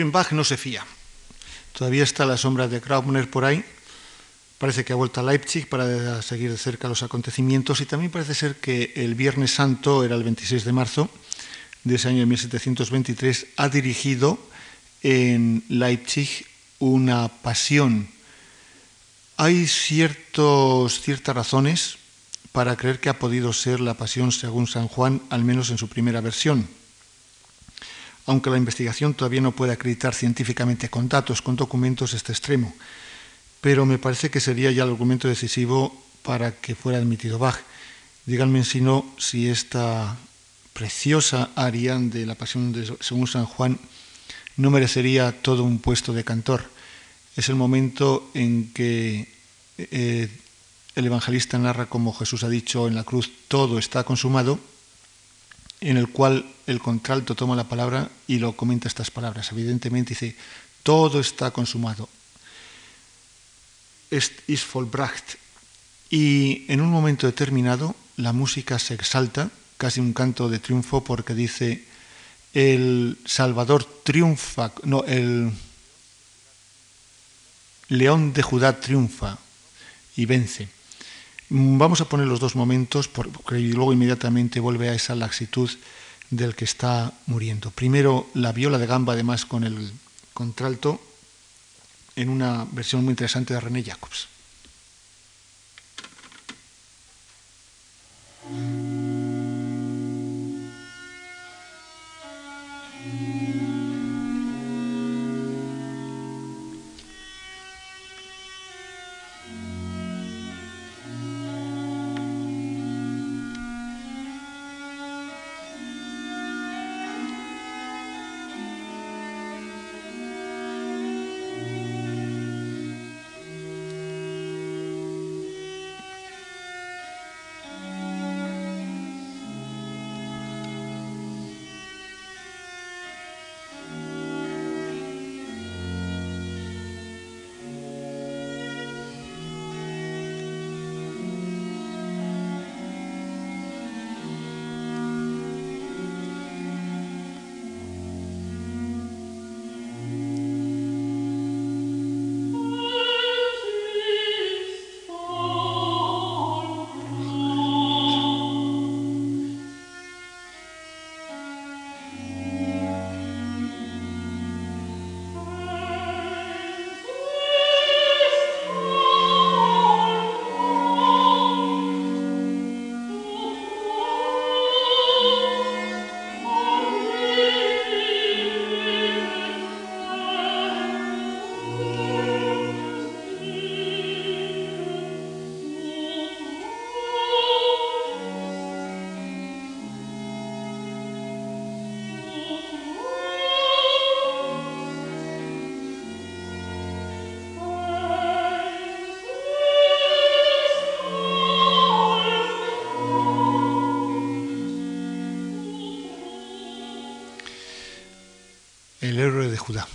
Pues bien, Bach no se fía. Todavía está la sombra de Graubner por ahí. Parece que ha vuelto a Leipzig para seguir de cerca los acontecimientos y también parece ser que el Viernes Santo, era el 26 de marzo de ese año de 1723, ha dirigido en Leipzig una pasión. Hay ciertos, ciertas razones para creer que ha podido ser la pasión según San Juan, al menos en su primera versión aunque la investigación todavía no puede acreditar científicamente con datos, con documentos este extremo. Pero me parece que sería ya el argumento decisivo para que fuera admitido Bach. Díganme si no, si esta preciosa aria de la Pasión de, según San Juan no merecería todo un puesto de cantor. Es el momento en que eh, el evangelista narra como Jesús ha dicho en la cruz, todo está consumado, en el cual el contralto toma la palabra y lo comenta estas palabras. Evidentemente dice, todo está consumado. Es is vollbracht. Y en un momento determinado la música se exalta, casi un canto de triunfo, porque dice, el Salvador triunfa, no, el León de Judá triunfa y vence. Mm, vamos a poner los dos momentos, porque luego inmediatamente vuelve a esa laxitud del que está muriendo. Primero, la viola de gamba, además, con el contralto, en una versión muy interesante de René Jacobs. de Judá.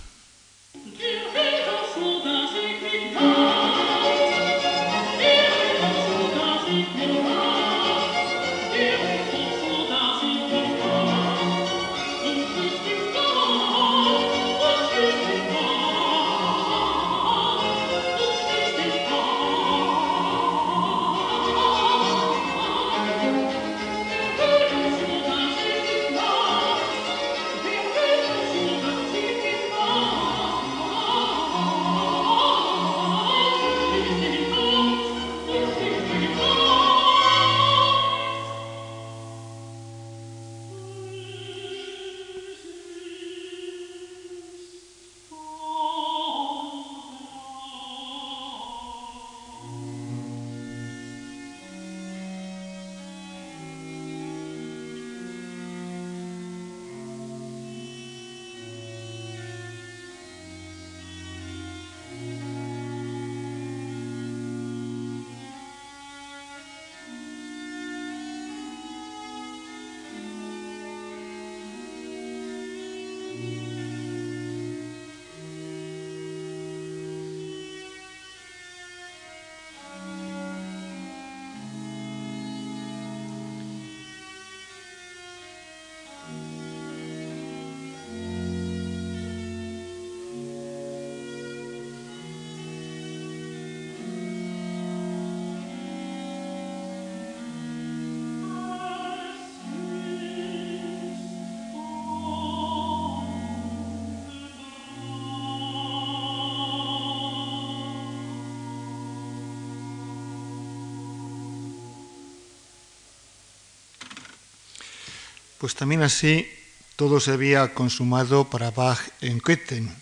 Pues también así todo se había consumado para Bach en Köthen.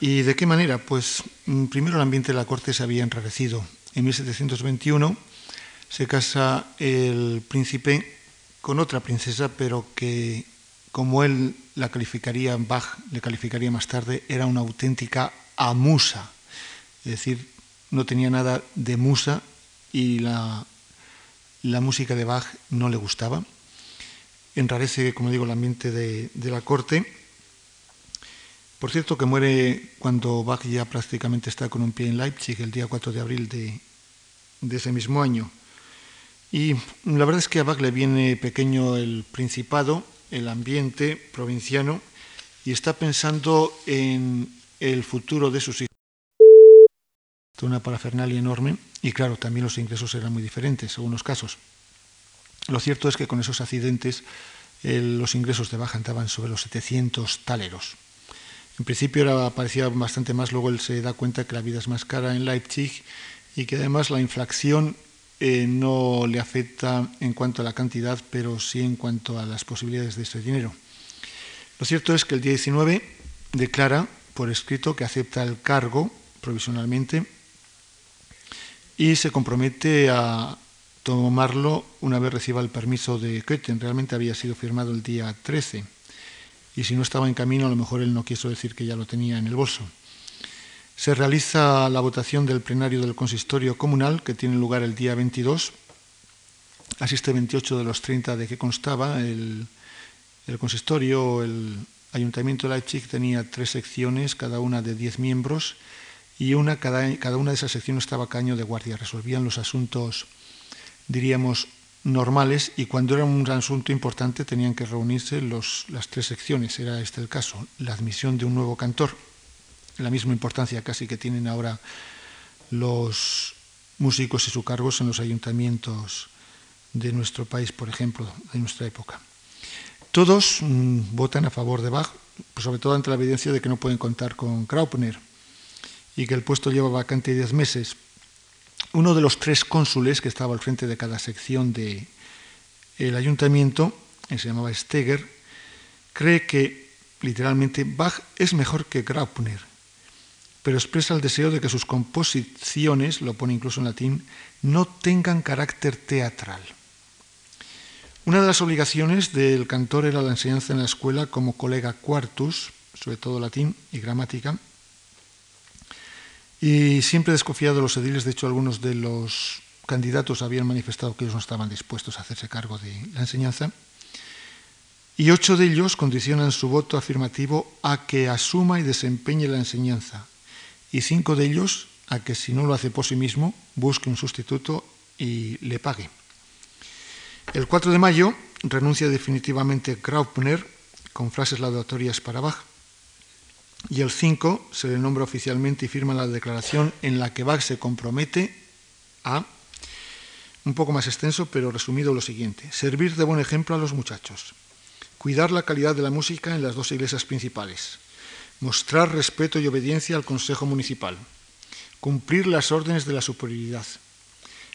¿Y de qué manera? Pues mm, primero el ambiente de la corte se había enrarecido. En 1721 se casa el príncipe con otra princesa, pero que como él la calificaría, Bach le calificaría más tarde, era una auténtica amusa. Es decir, no tenía nada de musa y la, la música de Bach no le gustaba. Enrarece, como digo, el ambiente de, la corte. Por cierto, que muere cuando Bach ya prácticamente está con un pie en Leipzig, el día 4 de abril de, ese mismo año. Y la verdad es que a Bach le viene pequeño el principado, el ambiente provinciano y está pensando en el futuro de sus hijos. Una parafernalia enorme y claro, también los ingresos eran muy diferentes según los casos. Lo cierto es que con esos accidentes los ingresos de baja andaban sobre los 700 taleros. En principio era, parecía bastante más, luego él se da cuenta que la vida es más cara en Leipzig y que además la inflación eh, no le afecta en cuanto a la cantidad, pero sí en cuanto a las posibilidades de ese dinero. Lo cierto es que el día 19 declara por escrito que acepta el cargo provisionalmente y se compromete a tomarlo una vez reciba el permiso de Köthen. Realmente había sido firmado el día 13 y si no estaba en camino a lo mejor él no quiso decir que ya lo tenía en el bolso. Se realiza la votación del plenario del consistorio comunal, que tiene lugar el día 22. Asiste 28 de los 30 de que constaba. El, consistorio, el ayuntamiento de Leipzig tenía tres secciones, cada una de 10 miembros, y una, cada, cada una de esas secciones estaba caño de guardia. Resolvían los asuntos, diríamos, normales y cuando era un asunto importante tenían que reunirse las tres secciones. Era este el caso, la admisión de un nuevo cantor la misma importancia casi que tienen ahora los músicos y sus cargos en los ayuntamientos de nuestro país, por ejemplo, de nuestra época. Todos mm, votan a favor de Bach, sobre todo ante la evidencia de que no pueden contar con Graupner y que el puesto lleva vacante 10 meses. Uno de los tres cónsules que estaba al frente de cada sección del el ayuntamiento, que se llamaba Steger, cree que literalmente Bach es mejor que Graupner pero expresa el deseo de que sus composiciones, lo pone incluso en latín, no tengan carácter teatral. Una de las obligaciones del cantor era la enseñanza en la escuela como colega quartus, sobre todo latín y gramática, y siempre desconfiado de los ediles, de hecho algunos de los candidatos habían manifestado que ellos no estaban dispuestos a hacerse cargo de la enseñanza, y ocho de ellos condicionan su voto afirmativo a que asuma y desempeñe la enseñanza, y cinco de ellos a que si no lo hace por sí mismo, busque un sustituto y le pague. El 4 de mayo renuncia definitivamente Graupner con frases laudatorias para Bach. Y el 5 se le nombra oficialmente y firma la declaración en la que Bach se compromete a, un poco más extenso, pero resumido lo siguiente, servir de buen ejemplo a los muchachos, cuidar la calidad de la música en las dos iglesias principales, mostrar respeto y obediencia al Consejo Municipal, cumplir las órdenes de la superioridad,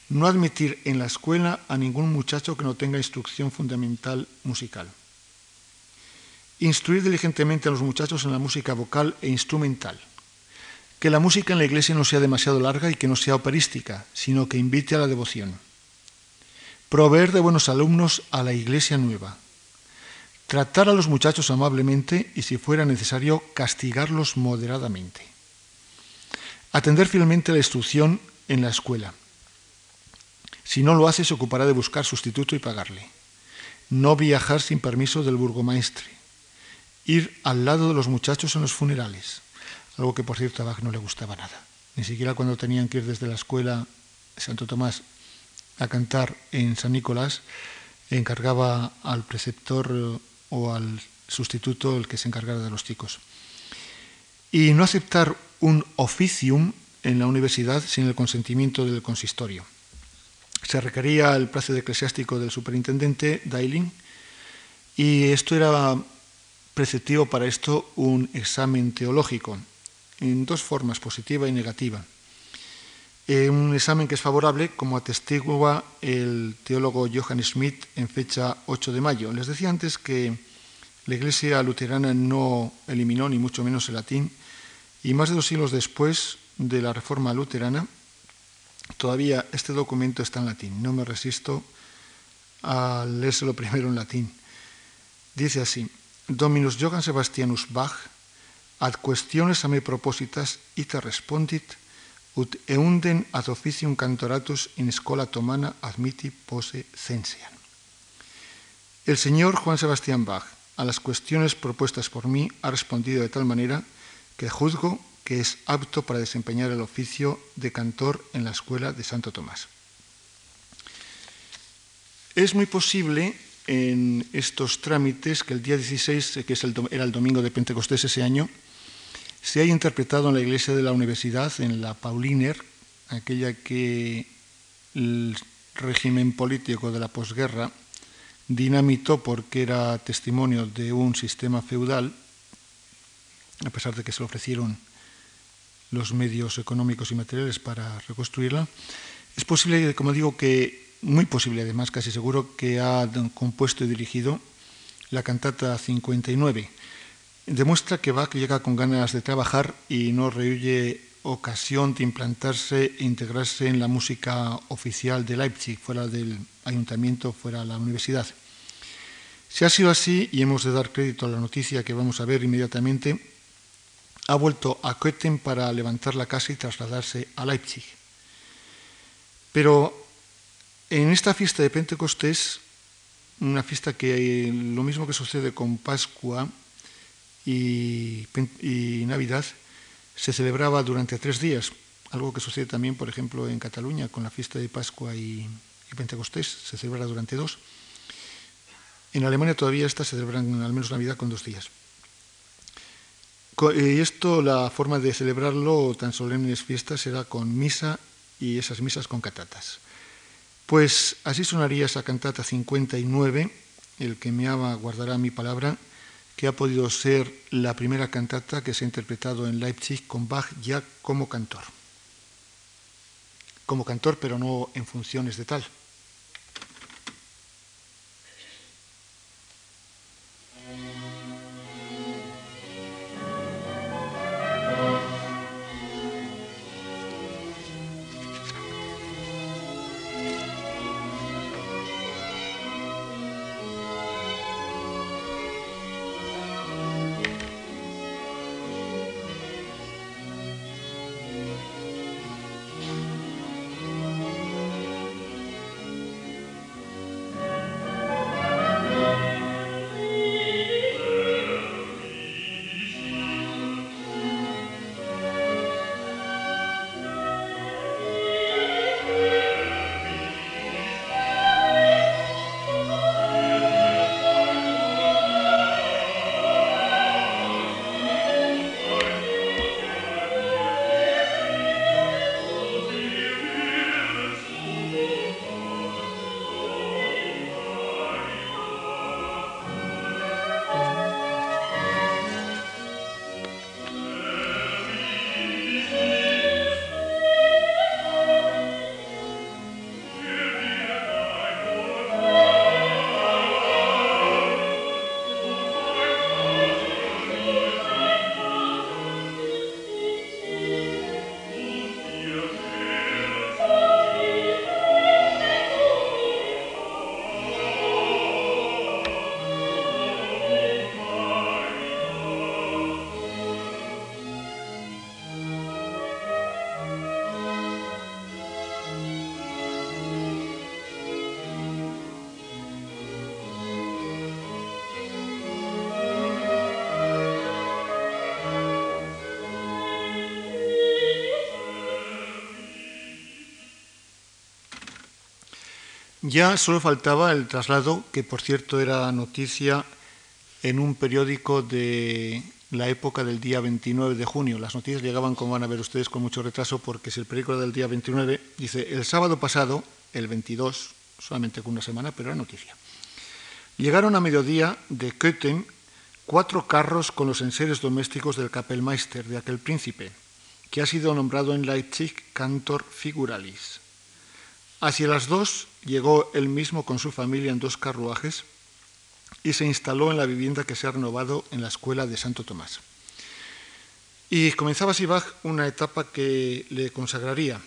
no admitir en la escuela a ningún muchacho que no tenga instrucción fundamental musical, instruir diligentemente a los muchachos en la música vocal e instrumental, que la música en la iglesia no sea demasiado larga y que no sea operística, sino que invite a la devoción, proveer de buenos alumnos a la iglesia nueva, tratar a los muchachos amablemente y, si fuera necesario, castigarlos moderadamente. Atender fielmente la instrucción en la escuela. Si no lo hace, se ocupará de buscar sustituto y pagarle. No viajar sin permiso del burgomaestre. Ir al lado de los muchachos en los funerales. Algo que, por cierto, a Bach no le gustaba nada. Ni siquiera cuando tenían que ir desde la escuela Santo Tomás a cantar en San Nicolás, encargaba al preceptor o al sustituto el que se encargara de los chicos. Y no aceptar un oficium en la universidad sin el consentimiento del consistorio. Se requería el plazo eclesiástico del superintendente, Dailing, y esto era preceptivo para esto un examen teológico, en dos formas, positiva y negativa. Eh, un examen que es favorable, como atestigua el teólogo Johann Schmidt en fecha 8 de mayo. Les decía antes que la Iglesia luterana no eliminó ni mucho menos el latín y más de dos siglos después de la Reforma luterana, todavía este documento está en latín. No me resisto a leérselo primero en latín. Dice así, Dominus Johann Sebastianus Bach ad questiones a me propositas ita respondit ut eunden ad officium cantoratus in scola tomana admiti pose censian. El señor Juan Sebastián Bach a las cuestiones propuestas por mí ha respondido de tal manera que juzgo que es apto para desempeñar el oficio de cantor en la escuela de Santo Tomás. Es muy posible en estos trámites que el día 16, que era el domingo de Pentecostés ese año, se haya interpretado en la iglesia de la universidad, en la Pauliner, aquella que el régimen político de la posguerra dinamitó porque era testimonio de un sistema feudal, a pesar de que se le ofrecieron los medios económicos y materiales para reconstruirla. Es posible, como digo, que, muy posible además, casi seguro, que ha compuesto y dirigido la cantata 59. Demuestra que Bach llega con ganas de trabajar y no rehuye ocasión de implantarse e integrarse en la música oficial de Leipzig, fuera del ayuntamiento, fuera de la universidad. Si ha sido así, y hemos de dar crédito a la noticia que vamos a ver inmediatamente, ha vuelto a Köthen para levantar la casa y trasladarse a Leipzig. Pero en esta fiesta de Pentecostés, una fiesta que lo mismo que sucede con Pascua y, Navidad, se celebraba durante tres días, algo que sucede también, por ejemplo, en Cataluña con la fiesta de Pascua y, Pentecostés, se celebra durante dos. En Alemania todavía estas se celebran al menos Navidad con dos días. Y esto, la forma de celebrarlo, tan solemnes fiestas, será con misa y esas misas con catatas. Pues así sonaría esa cantata 59, El que me ama guardará mi palabra, que ha podido ser la primera cantata que se ha interpretado en Leipzig con Bach ya como cantor. Como cantor, pero no en funciones de tal. Ya solo faltaba el traslado, que por cierto era noticia en un periódico de la época del día 29 de junio. Las noticias llegaban, como van a ver ustedes, con mucho retraso, porque si el periódico del día 29 dice, el sábado pasado, el 22, solamente con una semana, pero era noticia. Llegaron a mediodía de Köthen cuatro carros con los enseres domésticos del Kapellmeister, de aquel príncipe, que ha sido nombrado en Leipzig cantor figuralis. Hacia las dos llegó él mismo con su familia en dos carruajes y se instaló en la vivienda que se ha renovado en la escuela de Santo Tomás. Y comenzaba así Bach una etapa que le consagraría.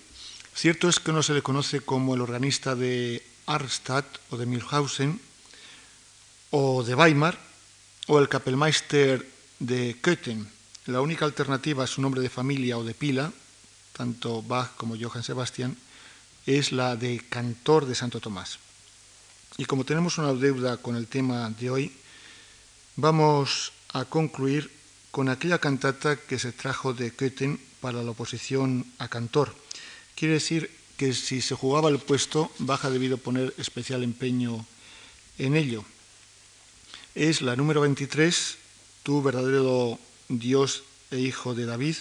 Cierto es que no se le conoce como el organista de Arnstadt o de Milhausen o de Weimar o el Kapellmeister de Köthen. La única alternativa a su nombre de familia o de pila, tanto Bach como Johann Sebastian, es la de cantor de Santo Tomás. Y como tenemos una deuda con el tema de hoy, vamos a concluir con aquella cantata que se trajo de Köthen para la oposición a cantor. Quiere decir que si se jugaba el puesto, Baja debido poner especial empeño en ello. Es la número 23, Tu verdadero Dios e Hijo de David.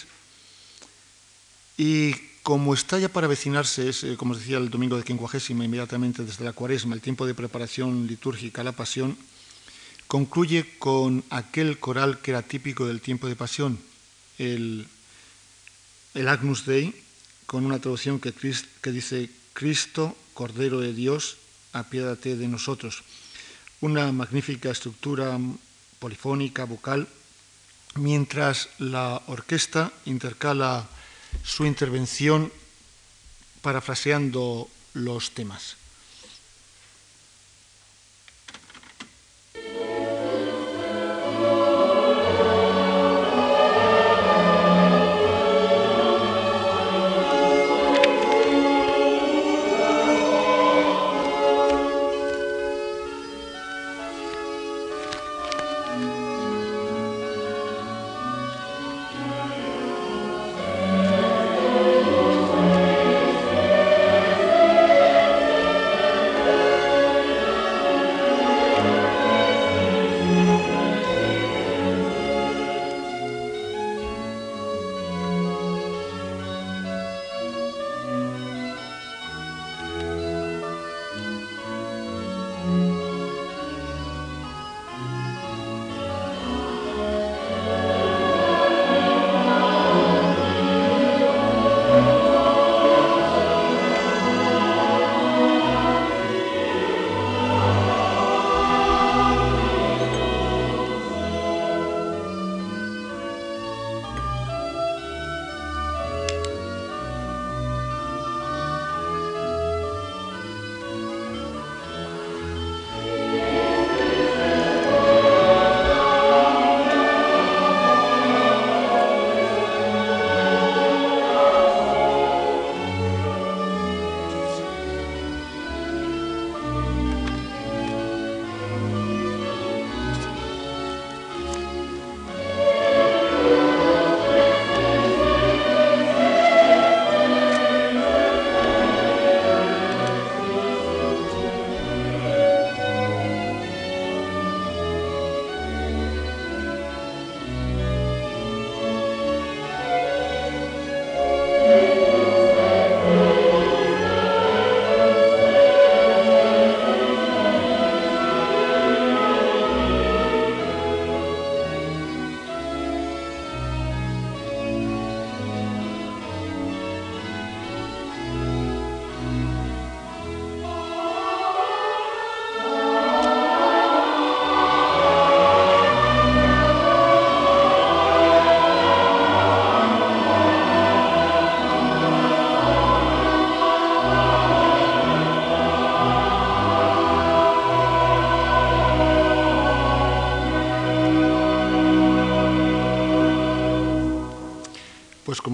Y como está ya para vecinarse, es, eh, como os decía, el domingo de quincuagésima, inmediatamente desde la cuaresma, el tiempo de preparación litúrgica a la pasión, concluye con aquel coral que era típico del tiempo de pasión, el, Agnus Dei, con una traducción que, que dice, Cristo, Cordero de Dios, apiádate de nosotros. Una magnífica estructura polifónica, vocal, mientras la orquesta intercala su intervención parafraseando los temas.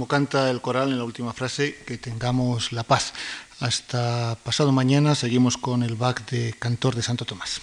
Canta el coral en la última frase, que tengamos la paz. Hasta pasado mañana seguimos con el back de Cantor de Santo Tomás.